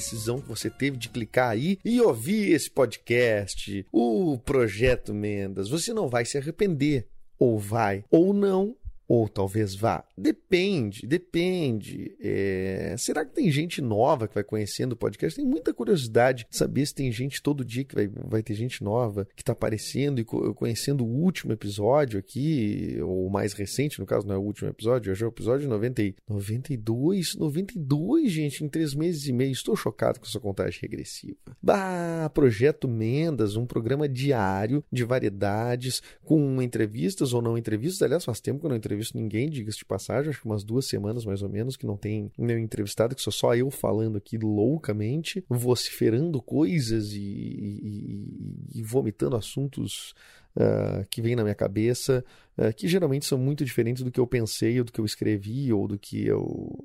decisão que você teve de clicar aí e ouvir esse podcast, o Projeto Mendas. Você não vai se arrepender, ou vai, ou não, ou talvez vá. Depende, depende. É... Será que tem gente nova que vai conhecendo o podcast? Tem muita curiosidade de saber se tem gente todo dia que vai, vai ter gente nova que está aparecendo e conhecendo o último episódio aqui, ou o mais recente, no caso não é o último episódio, hoje é o episódio 90, 92, 92, gente, em três meses e meio. Estou chocado com essa contagem regressiva. Bah, Projeto Mendas, um programa diário de variedades, com entrevistas ou não entrevistas. Aliás, faz tempo que eu não entrevisto entrevisto ninguém, diga-se de passagem, acho que umas duas semanas mais ou menos, que não tem nenhum entrevistado, que sou só eu falando aqui loucamente, vociferando coisas e, e, e vomitando assuntos uh, que vêm na minha cabeça, uh, que geralmente são muito diferentes do que eu pensei, ou do que eu escrevi, ou do que eu.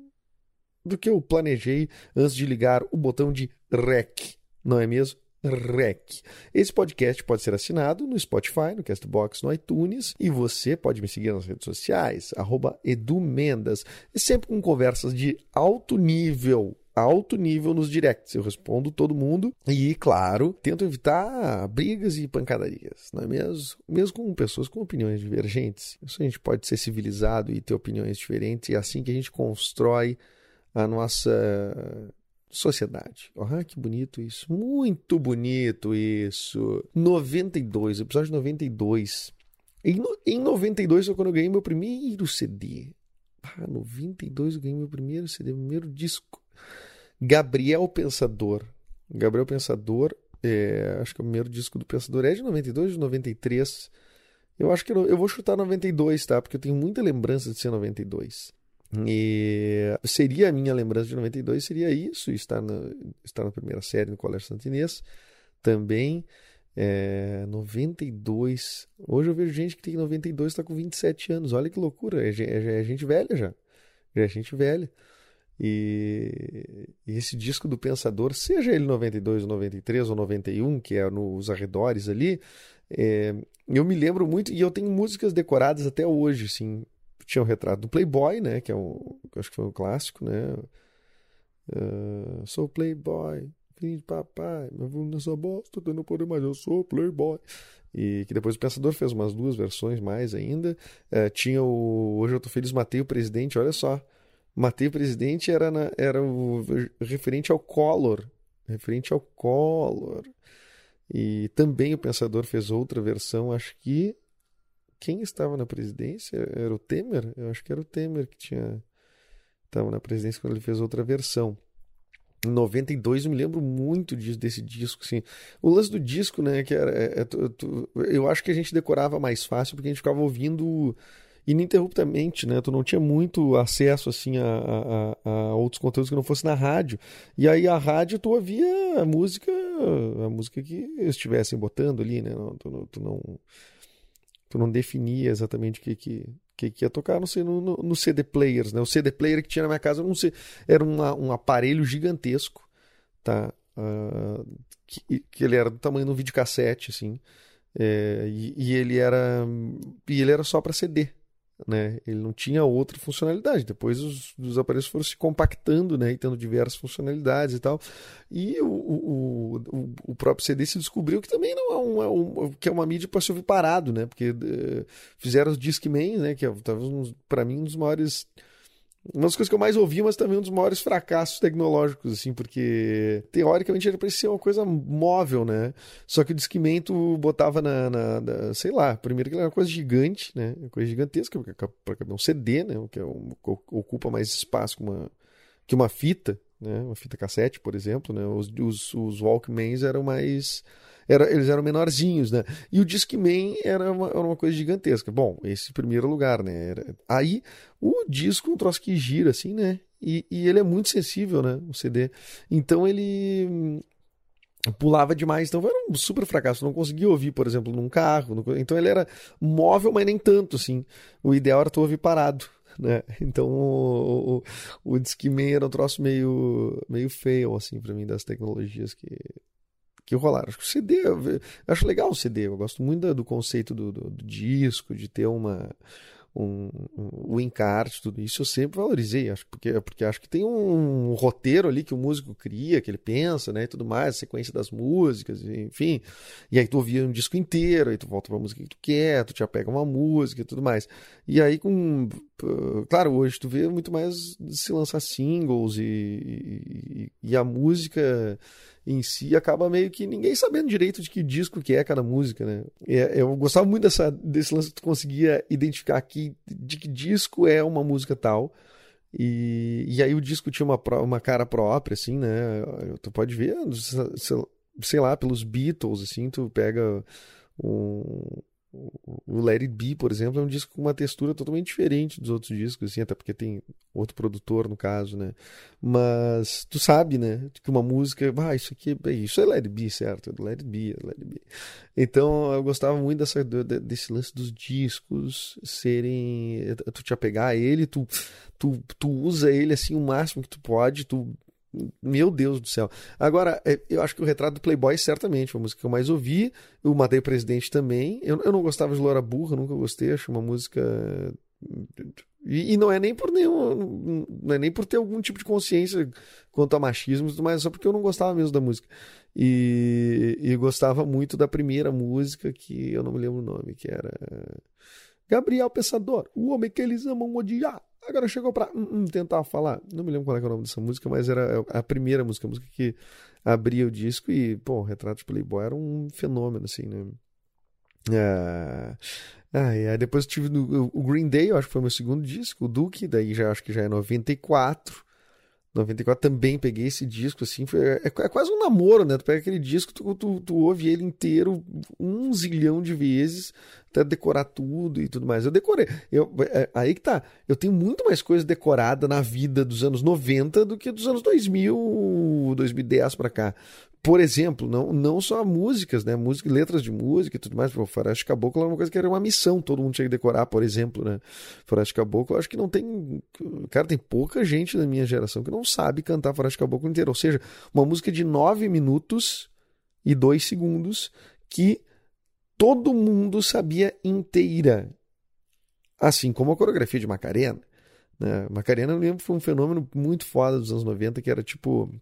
do que eu planejei antes de ligar o botão de REC, não é mesmo? REC. Esse podcast pode ser assinado no Spotify, no Castbox, no iTunes e você pode me seguir nas redes sociais, edumendas, sempre com conversas de alto nível, alto nível nos directs. Eu respondo todo mundo e, claro, tento evitar brigas e pancadarias, não é mesmo? Mesmo com pessoas com opiniões divergentes. Isso a gente pode ser civilizado e ter opiniões diferentes e é assim que a gente constrói a nossa sociedade. Ah, que bonito isso. Muito bonito isso. 92, episódio 92. Em, em 92 foi quando eu ganhei meu primeiro CD. Ah, 92 eu ganhei meu primeiro CD, meu primeiro disco. Gabriel Pensador. Gabriel Pensador, é, acho que é o primeiro disco do Pensador é de 92 de 93. Eu acho que eu, eu vou chutar 92, tá? Porque eu tenho muita lembrança de ser 92. E seria a minha lembrança de 92, seria isso, estar na, estar na primeira série no Colégio Santinês também. É, 92. Hoje eu vejo gente que tem 92 está com 27 anos. Olha que loucura. É, é, é gente velha já. Já é gente velha. E, e, esse disco do Pensador, seja ele 92, ou 93 ou 91, que é nos arredores ali, é, eu me lembro muito e eu tenho músicas decoradas até hoje, assim tinha o retrato do Playboy, né? Que é um, acho que foi um clássico, né? Uh, sou Playboy, filho de papai, meu filho nessa bosta, eu não poder mais, eu sou Playboy. E que depois o Pensador fez umas duas versões mais ainda. Uh, tinha o Hoje Eu Tô Feliz, Matei o Presidente, olha só. Matei o Presidente era, na, era o referente ao Collor. Referente ao Collor. E também o Pensador fez outra versão, acho que quem estava na presidência era o Temer. Eu acho que era o Temer que tinha estava na presidência quando ele fez outra versão. Em 92 eu me lembro muito disso, desse disco, assim. O lance do disco, né, que era, é, é, eu acho que a gente decorava mais fácil porque a gente ficava ouvindo ininterruptamente, né? Tu não tinha muito acesso assim a, a, a, outros conteúdos que não fosse na rádio. E aí a rádio tu ouvia a música, a música que estivessem botando ali, né? Tu, tu não tu não definia exatamente o que, que, que, que ia tocar, não sei, no, no, no, CD players, né? O CD player que tinha na minha casa não sei, era uma, um aparelho gigantesco, tá? Uh, que, que, ele era do tamanho de um videocassete, assim, é, e, e, ele era e ele era só para CD, né? Ele não tinha outra funcionalidade. Depois os, os, aparelhos foram se compactando, né? E tendo diversas funcionalidades e tal. E o, o, o, o próprio CD se descobriu que também não é, um, é um que é uma mídia para se ouvir parado, né? Porque uh, fizeram os Discman, né? Que é talvez para mim um dos maiores uma das coisas que eu mais ouvi, mas também um dos maiores fracassos tecnológicos, assim, porque teoricamente era para ser uma coisa móvel, né? Só que o Discman botava na, na, na, sei lá, primeiro que era uma coisa gigante, né? Uma coisa gigantesca, para caber um CD, né? Que é um, ocupa mais espaço que uma, que uma fita, né? Uma fita cassete, por exemplo, né? Os, os, os Walkmans eram mais era, eles eram menorzinhos, né? E o Discman era uma, era uma coisa gigantesca. Bom, esse primeiro lugar, né? Era... Aí o disco um troço que gira, assim, né? E, e ele é muito sensível, né? O CD. Então ele hum, pulava demais, então era um super fracasso. Não conseguia ouvir, por exemplo, num carro. Então ele era móvel, mas nem tanto, assim. O ideal era tu ouvir parado né? Então o, o, o era um troço meio, meio feio, assim, para mim, das tecnologias que, que rolaram. Acho que o CD, acho legal o CD, eu gosto muito do conceito do, do, do disco, de ter uma um, um, o encarte, tudo isso eu sempre valorizei, acho porque, porque acho que tem um, um, roteiro ali que o músico cria, que ele pensa, né, e tudo mais, a sequência das músicas, enfim. E aí tu ouvia um disco inteiro, aí tu volta pra música que tu quer, tu te apega uma música e tudo mais. E aí com claro, hoje tu vê muito mais se lançar singles e, e, e a música em si acaba meio que ninguém sabendo direito de que disco que é cada música, né? É, eu gostava muito dessa, desse lance que tu conseguia identificar aqui de que disco é uma música tal. E, e aí o disco tinha uma, uma cara própria, assim, né? Tu pode ver, sei lá, pelos Beatles, assim, tu pega um, o It Be, por exemplo, é um disco com uma textura totalmente diferente dos outros discos, assim, até porque tem outro produtor no caso, né? Mas tu sabe, né? Que uma música, ah, isso aqui, isso é It Be, certo? É It Be, é Let It. Então eu gostava muito dessa, desse lance dos discos serem. Tu te apegar a ele, tu, tu, tu usa ele assim o máximo que tu pode, tu meu Deus do céu. Agora, é, eu acho que o Retrato do Playboy, certamente, foi a música que eu mais ouvi. O Matei Presidente também. Eu, eu não gostava de Loura Burra, nunca gostei. Acho uma música. E, e, não é nem por nenhum. Não é nem por ter algum tipo de consciência quanto a machismo, mas só porque eu não gostava mesmo da música. E, e gostava muito da primeira música, que eu não me lembro o nome, que era. Gabriel Pensador, o homem que eles amam odiar. Agora chegou pra hum, tentar falar. Não me lembro qual é, é o nome dessa música, mas era a primeira música, a música que abria o disco e, pô, o Retrato de Playboy era um fenômeno, assim, né? Ah, ah, aí depois tive no, o Green Day, eu acho que foi meu segundo disco, o Duke, daí já acho que já é 94. 94 também peguei esse disco, assim, foi, é, é, quase um namoro, né? Tu pega aquele disco, tu, tu, tu, ouve ele inteiro um zilhão de vezes, até decorar tudo e tudo mais. Eu decorei. Eu, é, aí que tá. Eu tenho muito mais coisa decorada na vida dos anos 90 do que dos anos 2000, 2010 para cá por exemplo, não, não só músicas, né? Música, letras de música e tudo mais. O Faroeste Caboclo era uma coisa que era uma missão, todo mundo tinha que decorar, por exemplo, né? Faroeste Caboclo, acho que não tem. Cara, tem pouca gente da minha geração que não sabe cantar Faroeste Caboclo inteiro. Ou seja, uma música de nove minutos e dois segundos que todo mundo sabia inteira. Assim como a coreografia de Macarena. Né? Macarena, eu lembro, foi um fenômeno muito foda dos anos 90, que era tipo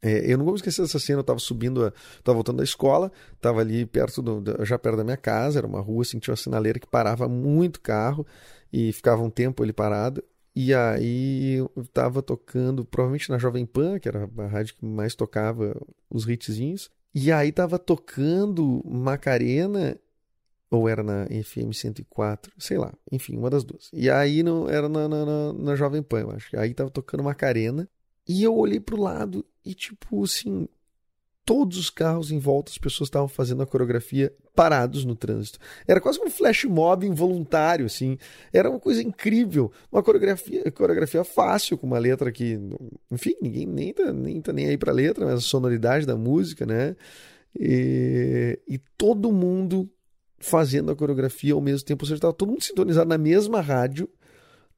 é, eu não vou esquecer dessa cena, eu tava subindo, a, tava voltando da escola, tava ali perto do, já perto da minha casa, era uma rua assim, tinha uma sinaleira que parava muito carro e ficava um tempo ali parado. E aí eu tava tocando, provavelmente na Jovem Pan, que era a rádio que mais tocava os hitzinhos. E aí tava tocando Macarena, ou era na FM 104, sei lá, enfim, uma das duas. E aí não, era na, na, na, na Jovem Pan, eu acho. Aí tava tocando Macarena. E eu olhei pro lado e, tipo, assim, todos os carros em volta, as pessoas estavam fazendo a coreografia parados no trânsito. Era quase um flash mob involuntário, assim. Era uma coisa incrível. Uma coreografia, coreografia fácil, com uma letra que, enfim, ninguém nem tá nem, tá nem aí pra letra, mas a sonoridade da música, né? E, e todo mundo fazendo a coreografia ao mesmo tempo. Ou seja, estava todo mundo sintonizado na mesma rádio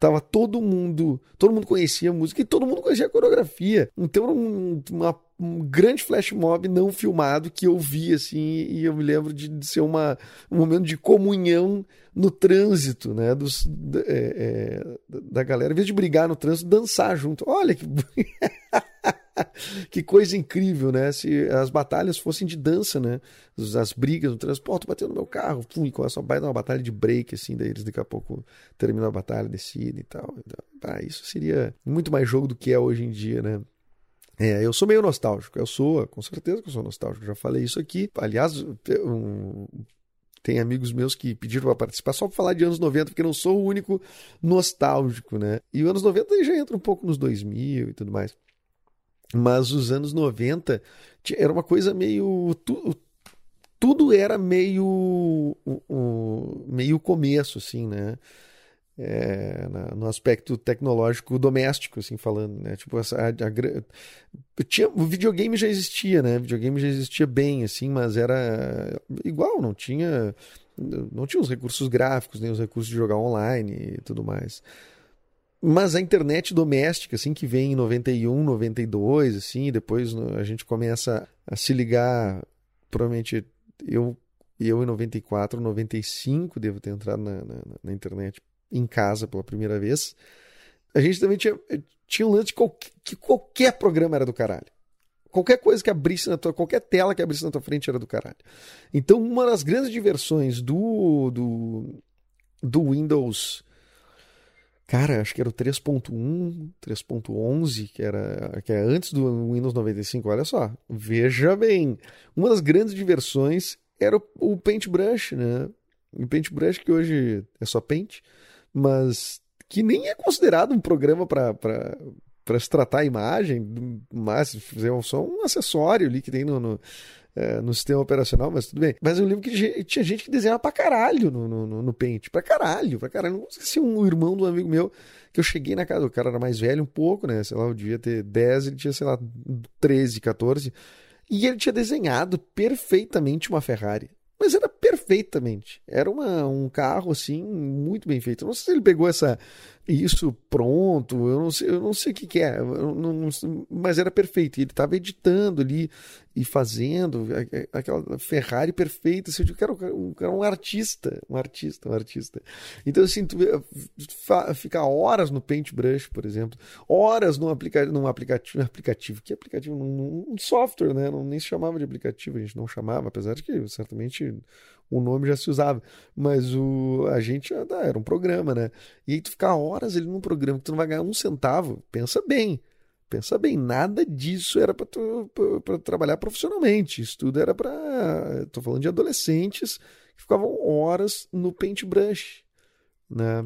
Tava todo mundo, todo mundo conhecia a música e todo mundo conhecia a coreografia. Então era um, uma, um grande flash mob não filmado que eu vi assim e eu me lembro de, de ser uma, um momento de comunhão no trânsito, né? Dos, é, é, da galera, em vez de brigar no trânsito, dançar junto. Olha que que coisa incrível, né? Se as batalhas fossem de dança, né? As brigas no transporte, bateu no meu carro, pum, e começa a uma batalha de break, assim, daí eles daqui a pouco terminam a batalha, decidem e tal. Então, ah, isso seria muito mais jogo do que é hoje em dia, né? É, eu sou meio nostálgico, eu sou, com certeza que eu sou nostálgico, já falei isso aqui. Aliás, um, tem amigos meus que pediram para participar só para falar de anos 90, porque não sou o único nostálgico, né? E os anos 90 já entra um pouco nos 2000 e tudo mais. Mas os anos 90 era uma coisa meio. Tu, tudo era meio meio começo, assim, né? É, na, no aspecto tecnológico doméstico, assim, falando, né? Tipo, essa, a, a, tinha, o videogame já existia, né? O videogame já existia bem, assim, mas era igual, não tinha não tinha os recursos gráficos, nem os recursos de jogar online e tudo mais. Mas a internet doméstica, assim, que vem em 91, 92, assim, depois a gente começa a se ligar, provavelmente eu, eu em 94, 95 devo ter entrado na, na, na internet em casa pela primeira vez. A gente também tinha, tinha um lance de qualquer, que qualquer programa era do caralho. Qualquer coisa que abrisse na tua, qualquer tela que abrisse na tua frente era do caralho. Então, uma das grandes diversões do, do, do Windows, cara, acho que era o 3.1, 3.11, que era que é antes do Windows 95. Olha só, veja bem, uma das grandes diversões era o, o Paintbrush, né? O Paintbrush que hoje é só Paint, mas que nem é considerado um programa para para se tratar a imagem, mas fazer só um acessório ali que tem no, no, é, no, sistema operacional, mas tudo bem. Mas eu lembro que tinha gente que desenhava pra caralho no, no, no Paint, pra caralho, pra caralho. Não esqueci um irmão do amigo meu que eu cheguei na casa, o cara era mais velho um pouco, né? Sei lá, eu devia ter 10, ele tinha, sei lá, 13, 14. E ele tinha desenhado perfeitamente uma Ferrari. Mas era perfeitamente. Era uma, um carro assim muito bem feito. Não sei se ele pegou essa isso pronto, eu não sei, eu não sei o que, que é, não, não, mas era perfeito. Ele estava editando ali e fazendo aquela Ferrari perfeita. Assim, eu era um, era um artista, um artista, um artista. Então, assim, tu ficar horas no Paintbrush, por exemplo, horas num, aplica, num aplicativo, aplicativo, que aplicativo? Num, num software, né? Não, nem se chamava de aplicativo, a gente não chamava, apesar de que certamente o nome já se usava, mas o, a gente era um programa, né? E aí tu ficar horas ali num programa que tu não vai ganhar um centavo, pensa bem. Pensa bem, nada disso era para trabalhar profissionalmente. Isso tudo era para. Estou falando de adolescentes que ficavam horas no paintbrush. Né?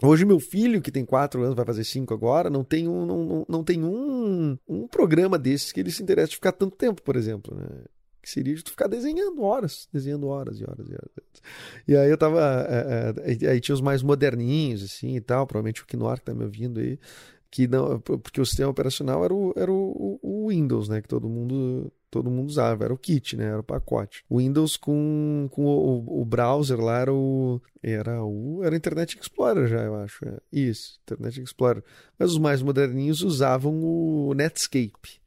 Hoje, meu filho, que tem quatro anos, vai fazer cinco agora, não tem um, não, não tem um, um programa desses que ele se interessa de ficar tanto tempo, por exemplo. Né? Que seria de tu ficar desenhando horas, desenhando horas e horas e horas. E aí eu tava. É, é, aí tinha os mais moderninhos, assim e tal, provavelmente o Knorr que tá me ouvindo aí, que não, porque o sistema operacional era o, era o, o Windows, né, que todo mundo todo mundo usava, era o kit, né, era o pacote. O Windows com, com o, o browser lá era o era o era Internet Explorer já, eu acho. É. Isso, Internet Explorer. Mas os mais moderninhos usavam o Netscape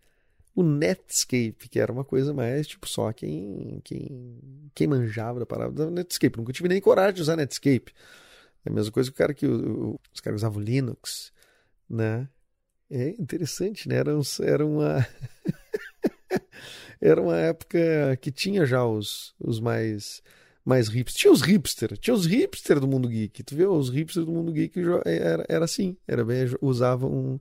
o Netscape, que era uma coisa mais, tipo, só quem, quem, quem manjava da do Netscape. Nunca tive nem coragem de usar Netscape. É a mesma coisa que o cara que o, os caras usavam Linux, né? É interessante, né? Era, um, era uma era uma época que tinha já os, os mais mais hipsters. Tinha os hipster, tinha os hipster do mundo geek. Tu vê, os hipsters do mundo geek era, era assim, era bem usavam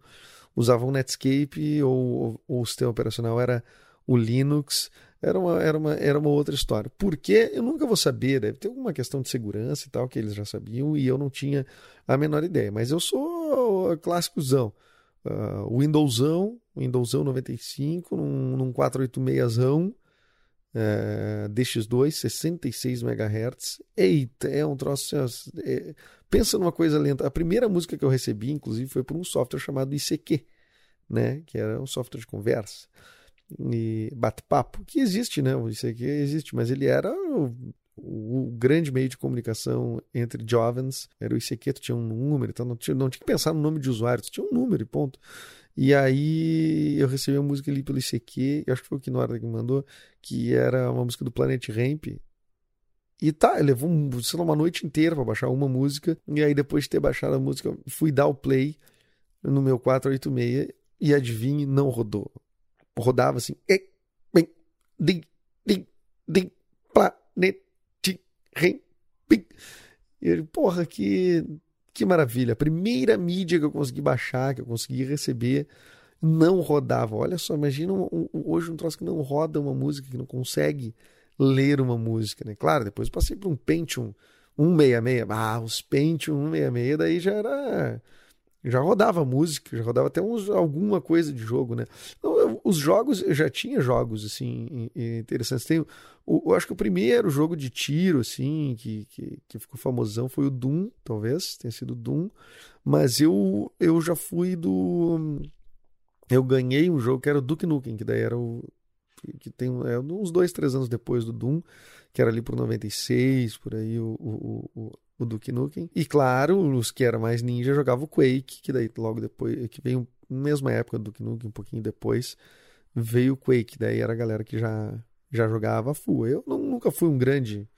usavam Netscape ou, ou o sistema operacional era o Linux. Era uma, era, uma, era uma outra história. Por quê? Eu nunca vou saber. Deve ter alguma questão de segurança e tal, que eles já sabiam e eu não tinha a menor ideia. Mas eu sou clássicozão. Uh, Windowsão, Windowsão 95, num, num 486zão, uh, DX2, 66 MHz. Eita, é um troço. É, Pensa numa coisa lenta. A primeira música que eu recebi, inclusive, foi por um software chamado ICQ, né? Que era um software de conversa e bate-papo, que existe, né? O ICQ existe, mas ele era o, o, grande meio de comunicação entre jovens. Era o ICQ, tu tinha um número, então não tinha, não tinha que pensar no nome de usuário, tu tinha um número e ponto. E aí eu recebi uma música ali pelo ICQ, acho que foi o Kinora que me mandou, que era uma música do Planet Ramp, e tá, levou sei lá, uma noite inteira para baixar uma música. E aí, depois de ter baixado a música, fui dar o play no meu 486 e adivinhe, não rodou. Rodava assim. E, bem, rem, pim. E ele, porra, que, que maravilha. A primeira mídia que eu consegui baixar, que eu consegui receber, não rodava. Olha só, imagina um, um, hoje um troço que não roda uma música, que não consegue ler uma música, né? Claro, depois passei por um Pentium 166. Ah, os Pentium 166 daí já era já rodava música, já rodava até uns, alguma coisa de jogo, né? Então, os jogos, eu já tinha jogos, assim, interessantes. Tem, o, eu acho que o primeiro jogo de tiro, assim, que, que, que ficou famosão foi o Doom, talvez, tenha sido Doom. Mas eu, eu já fui do... Eu ganhei um jogo que era o Duke Nukem, que daí era o... Que tem é, uns dois, três anos depois do Doom, que era ali por 96, por aí, o, o, o o Duke Nukem. E claro, os que eram mais ninja jogavam o Quake, que daí logo depois, que veio mesma época do Duke Nukem, um pouquinho depois, veio o Quake, daí era a galera que já, já jogava full. Eu não, nunca fui um grande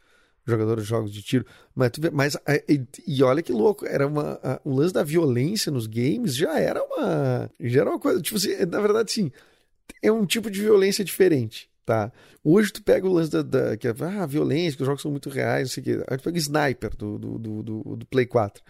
jogador de jogos de tiro, mas, vê, mas e, e olha que louco, era uma, a, o lance da violência nos games já era uma, já era uma coisa, tipo assim, na verdade sim, é um tipo de violência diferente tá? Hoje tu pega o lance da, da que é, ah, violência, que os jogos são muito reais, não sei o quê. Aí tu pega Sniper do, do, do, do, do Play 4.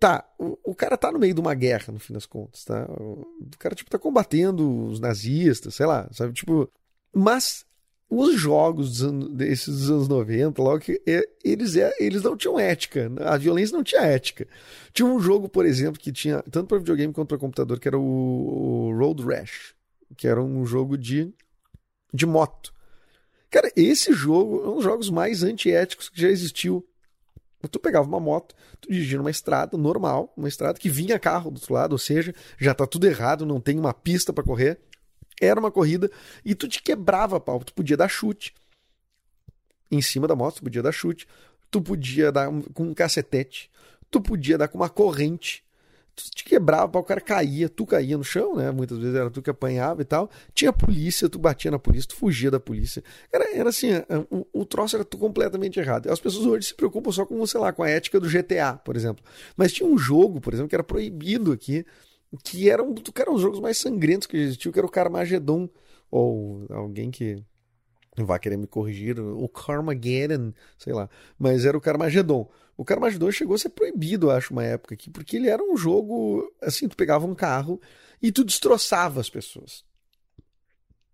Tá, o, o, cara tá no meio de uma guerra, no fim das contas, tá? O, o cara, tipo, tá combatendo os nazistas, sei lá, sabe? Tipo, mas os jogos dos anos, desses dos anos 90, logo que é, eles, é, eles não tinham ética. A violência não tinha ética. Tinha um jogo, por exemplo, que tinha tanto para videogame quanto para computador, que era o, o Road Rash, que era um jogo de de moto. Cara, esse jogo é um dos jogos mais antiéticos que já existiu. Tu pegava uma moto, tu dirigia numa estrada normal, uma estrada que vinha carro do outro lado, ou seja, já tá tudo errado, não tem uma pista para correr. Era uma corrida e tu te quebrava pau, tu podia dar chute. Em cima da moto, tu podia dar chute. Tu podia dar com um cacetete. Tu podia dar com uma corrente te quebrava, o cara caía, tu caía no chão, né? Muitas vezes era tu que apanhava e tal. Tinha polícia, tu batia na polícia, tu fugia da polícia. Era, era assim, é, o, o troço era completamente errado. As pessoas hoje se preocupam só com, sei lá, com a ética do GTA, por exemplo. Mas tinha um jogo, por exemplo, que era proibido aqui, que era um, que era um dos jogos mais sangrentos que existiu, que era o Carmageddon, ou alguém que vai querer me corrigir, o Carmageddon, sei lá, mas era o Carmageddon. O Carmageddon chegou a ser proibido, acho, uma época aqui, porque ele era um jogo, assim, tu pegava um carro e tu destroçava as pessoas.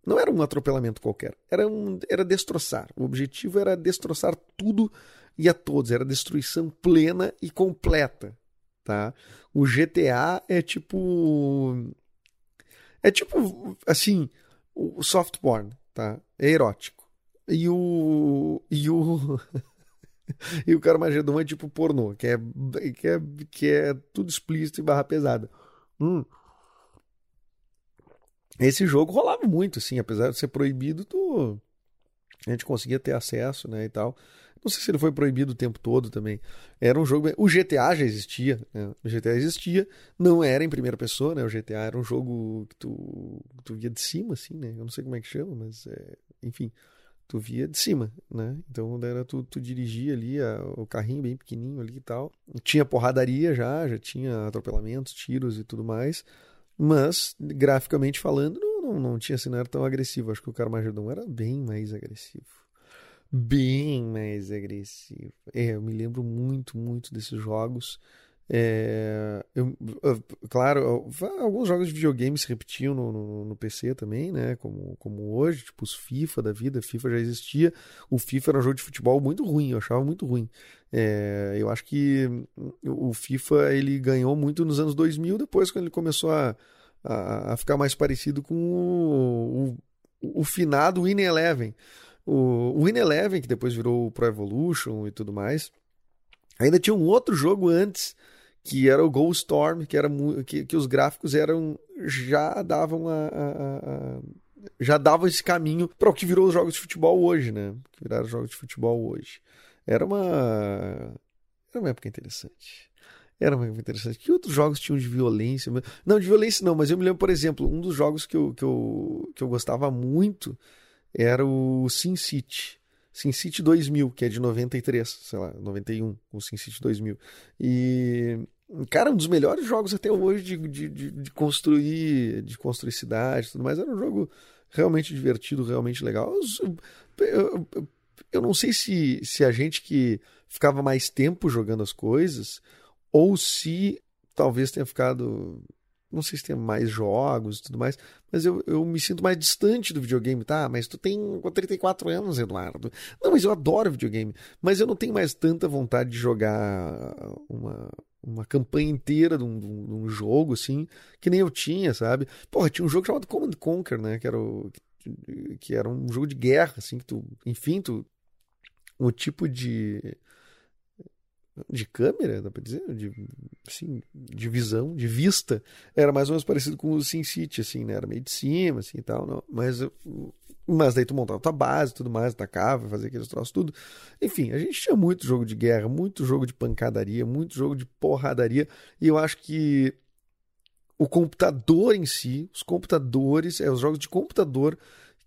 Não era um atropelamento qualquer, era, um, era destroçar. O objetivo era destroçar tudo e a todos, era destruição plena e completa, tá? O GTA é tipo é tipo assim, o soft porn, tá? É erótico. E o e o e o Carmageddon é tipo pornô, que é, que é, que é tudo explícito e barra pesada. Hum. Esse jogo rolava muito, assim, apesar de ser proibido, tu... a gente conseguia ter acesso, né, e tal. Não sei se ele foi proibido o tempo todo também. Era um jogo. O GTA já existia. Né? O GTA existia. Não era em primeira pessoa, né? O GTA era um jogo que tu, tu via de cima, assim, né? Eu não sei como é que chama, mas é... enfim tu via de cima, né? Então era tu, tu dirigia ali a, o carrinho bem pequenininho ali e tal. Tinha porradaria já, já tinha atropelamentos, tiros e tudo mais. Mas, graficamente falando, não, não, não tinha assim, não era tão agressivo. Acho que o Carmageddon era bem mais agressivo. Bem mais agressivo. É, eu me lembro muito, muito desses jogos. É, eu, claro, alguns jogos de videogame se repetiam no, no, no, PC também, né? Como, como hoje, tipo os FIFA da vida, FIFA já existia. O FIFA era um jogo de futebol muito ruim, eu achava muito ruim. É, eu acho que o FIFA ele ganhou muito nos anos 2000, depois quando ele começou a, a, a ficar mais parecido com o, o, o finado Win Eleven. O, o Win Eleven, que depois virou o Pro Evolution e tudo mais. Ainda tinha um outro jogo antes que era o Ghost Storm, que, era, que, que os gráficos eram já davam a, a, a já davam esse caminho para o que virou os jogos de futebol hoje, né? Que viraram jogos de futebol hoje. Era uma era uma época interessante. Era uma época interessante. Que outros jogos tinham de violência? Não, de violência não, mas eu me lembro, por exemplo, um dos jogos que eu, que eu, que eu gostava muito era o Sin City. SimCity 2000, que é de 93, sei lá, 91, o SimCity 2000. E, cara, um dos melhores jogos até hoje de, de, de, de construir, de construir cidade e tudo mais. Era um jogo realmente divertido, realmente legal. Eu, eu, eu não sei se, se a gente que ficava mais tempo jogando as coisas, ou se talvez tenha ficado não sei se tem mais jogos e tudo mais, mas eu, eu me sinto mais distante do videogame, tá? Mas tu tem 34 anos, Eduardo. Não, mas eu adoro videogame. Mas eu não tenho mais tanta vontade de jogar uma, uma campanha inteira de um, de um, jogo, assim, que nem eu tinha, sabe? Porra, tinha um jogo chamado Command Conquer, né? Que era, o, que era um jogo de guerra, assim, que tu, enfim, tu, o tipo de de câmera, dá pra dizer, de, assim, de visão, de vista, era mais ou menos parecido com o SimCity, assim, né? Era meio de cima, assim, e tal, não. mas mas daí tu montava tua base, tudo mais, atacava, fazia aqueles troços, tudo. Enfim, a gente tinha muito jogo de guerra, muito jogo de pancadaria, muito jogo de porradaria, e eu acho que o computador em si, os computadores, é, os jogos de computador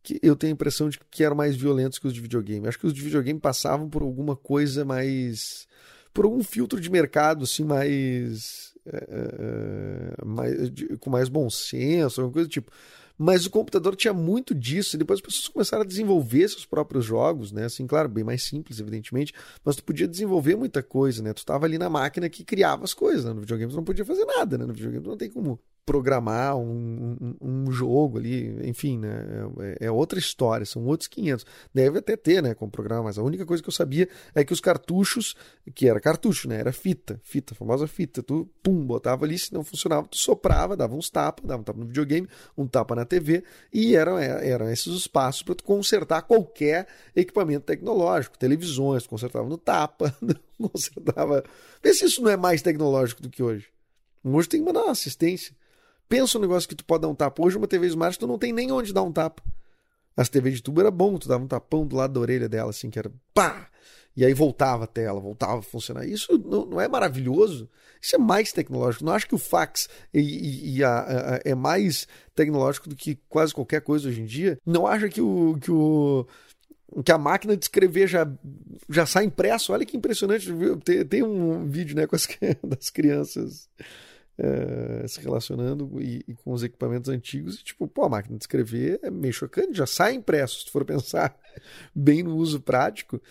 que eu tenho a impressão de que eram mais violentos que os de videogame. Acho que os de videogame passavam por alguma coisa mais por algum filtro de mercado assim mais, é, é, é, mais de, com mais bom senso, alguma coisa do tipo. Mas o computador tinha muito disso, e depois as pessoas começaram a desenvolver seus próprios jogos, né? Assim, claro, bem mais simples, evidentemente, mas tu podia desenvolver muita coisa, né? Tu estava ali na máquina que criava as coisas, né? No videogame tu não podia fazer nada, né? No videogame tu não tem como programar um, um, um, jogo ali, enfim, né? É, é, outra história, são outros 500. Deve até ter, né, como programar, mas a única coisa que eu sabia é que os cartuchos, que era cartucho, né, era fita, fita, famosa fita, tu, pum, botava ali, se não funcionava, tu soprava, dava uns tapas, dava um tapa no videogame, um tapa na TV, e eram, é, eram esses os passos para tu consertar qualquer equipamento tecnológico, televisões, tu consertava no tapa, consertava... Vê se isso não é mais tecnológico do que hoje. Hoje tem que mandar uma assistência. Pensa um negócio que tu pode dar um tapa. Hoje uma TV Smart tu não tem nem onde dar um tapa. As TV de tubo era bom, tu dava um tapão do lado da orelha dela, assim, que era pá! E aí voltava a tela, voltava a funcionar. Isso não, não é maravilhoso? Isso é mais tecnológico. Não acho que o fax e, e, e a, a, é mais tecnológico do que quase qualquer coisa hoje em dia? Não acha que o, que o que a máquina de escrever já, já sai impresso. Olha que impressionante. Tem, tem um vídeo né, com as das crianças é, se relacionando e, e, com os equipamentos antigos. E, tipo, pô, a máquina de escrever é meio chocante, já sai impresso, se tu for pensar bem no uso prático.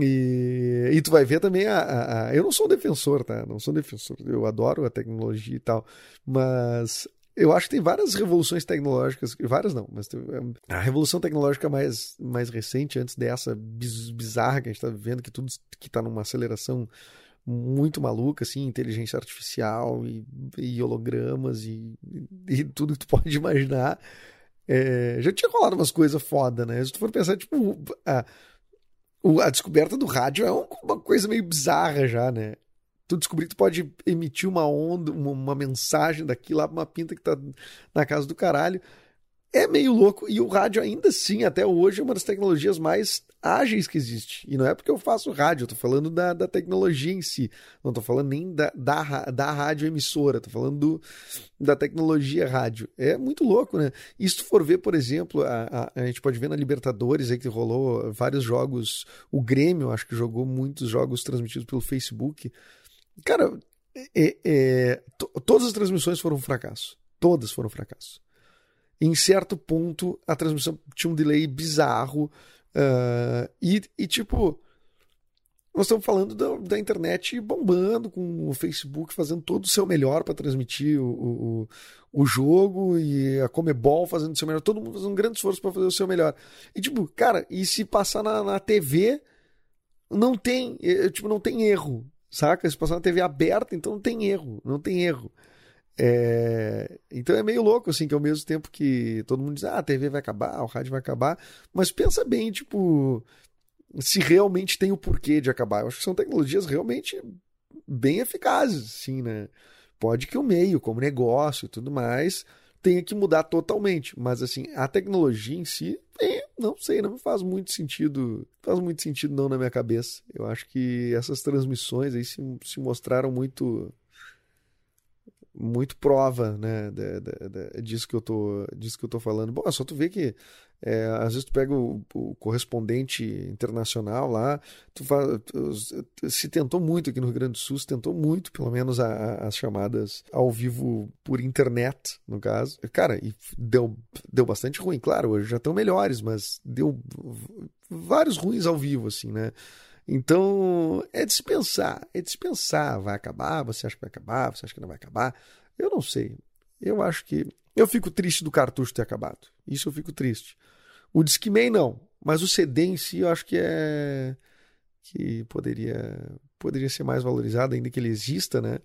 E, e tu vai ver também a, a, a, Eu não sou defensor, tá? Não sou defensor. Eu adoro a tecnologia e tal. Mas eu acho que tem várias revoluções tecnológicas, várias não, mas é, a revolução tecnológica mais, mais recente, antes dessa bizarra que a gente está vivendo, que tudo que está numa aceleração muito maluca, assim, inteligência artificial e, e hologramas e, e, tudo que tu pode imaginar. É, já tinha rolado umas coisas foda, né? Se tu for pensar, tipo, a, a descoberta do rádio é uma coisa meio bizarra já, né? Tu descobrir que tu pode emitir uma onda, uma, uma mensagem daqui lá pra uma pinta que tá na casa do caralho é meio louco. E o rádio, ainda assim, até hoje, é uma das tecnologias mais ágeis que existe. E não é porque eu faço rádio, eu tô falando da, da tecnologia em si. Não tô falando nem da, da, da rádio emissora, tô falando do, da tecnologia rádio. É muito louco, né? E se tu for ver, por exemplo, a, a, a gente pode ver na Libertadores aí que rolou vários jogos. O Grêmio, acho que jogou muitos jogos transmitidos pelo Facebook. Cara, é, é, todas as transmissões foram um fracasso. Todas foram um fracasso em certo ponto a transmissão tinha um delay bizarro. Uh, e, e, tipo, nós estamos falando da, da, internet bombando, com o Facebook fazendo todo o seu melhor para transmitir o, o, o, jogo e a Comebol fazendo o seu melhor, todo mundo fazendo um grande esforço para fazer o seu melhor. E tipo, cara, e se passar na, na TV, não tem, tipo, não tem erro, saca? Se passar na TV aberta, então não tem erro, não tem erro. É... Então é meio louco, assim, que ao mesmo tempo que todo mundo diz, ah, a TV vai acabar, o rádio vai acabar, mas pensa bem, tipo, se realmente tem o porquê de acabar. Eu acho que são tecnologias realmente bem eficazes, sim, né? Pode que o meio, como negócio e tudo mais, tenha que mudar totalmente, mas assim, a tecnologia em si, não sei, não faz muito sentido, faz muito sentido não na minha cabeça. Eu acho que essas transmissões aí se, se mostraram muito muito prova, né, de, disso que eu tô, disso que eu tô falando. Bom, é só tu ver que é, às vezes tu pega o, o, correspondente internacional lá, tu faz, tu, se tentou muito aqui no Rio Grande do Sul, se tentou muito, pelo menos a, a, as chamadas ao vivo por internet, no caso. Cara, e deu, deu bastante ruim, claro, hoje já estão melhores, mas deu vários ruins ao vivo, assim, né? Então, é dispensar, é dispensar. Vai acabar? Você acha que vai acabar? Você acha que não vai acabar? Eu não sei. Eu acho que. Eu fico triste do cartucho ter acabado. Isso eu fico triste. O Discman não. Mas o CD em si eu acho que é. que poderia, poderia ser mais valorizado, ainda que ele exista, né?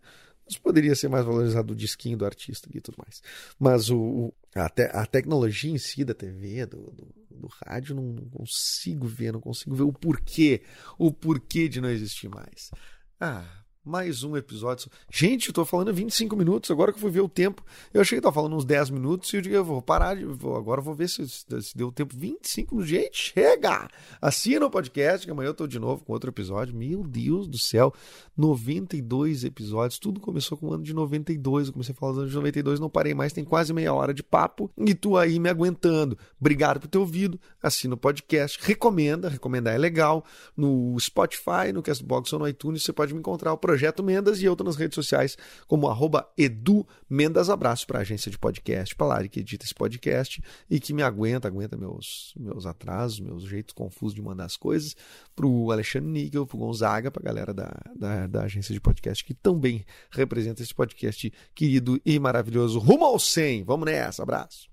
Mas poderia ser mais valorizado o disquinho do artista e tudo mais. Mas o, o a, te, a, tecnologia em si da TV, do, do, do rádio, não, não, consigo ver, não consigo ver o porquê, o porquê de não existir mais. Ah, mais um episódio. Gente, eu tô falando 25 minutos, agora que eu fui ver o tempo. Eu achei que tava falando uns 10 minutos e eu digo, eu vou parar, de, vou, agora eu vou ver se, se deu tempo. 25 minutos. Gente, chega! Assina o podcast, que amanhã eu tô de novo com outro episódio. Meu Deus do céu, 92 episódios. Tudo começou com o ano de 92. Eu comecei a falar do ano de 92, não parei mais, tem quase meia hora de papo e tu aí me aguentando. Obrigado por ter ouvido. Assina o podcast, recomenda, recomendar é legal. No Spotify, no Castbox ou no iTunes, você pode me encontrar o Projeto Mendas e tô nas redes sociais como arroba Edu Mendas. Abraço para a agência de podcast, para Lari que edita esse podcast e que me aguenta, aguenta meus, meus atrasos, meus jeitos confusos de mandar as coisas, pro Alexandre Níquel, pro Gonzaga, pra galera da, da, da agência de podcast que também representa esse podcast querido e maravilhoso. Rumo ao 100! Vamos nessa, abraço!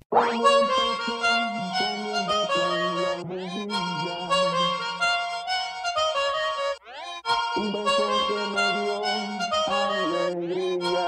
Un beso que me dio alegría.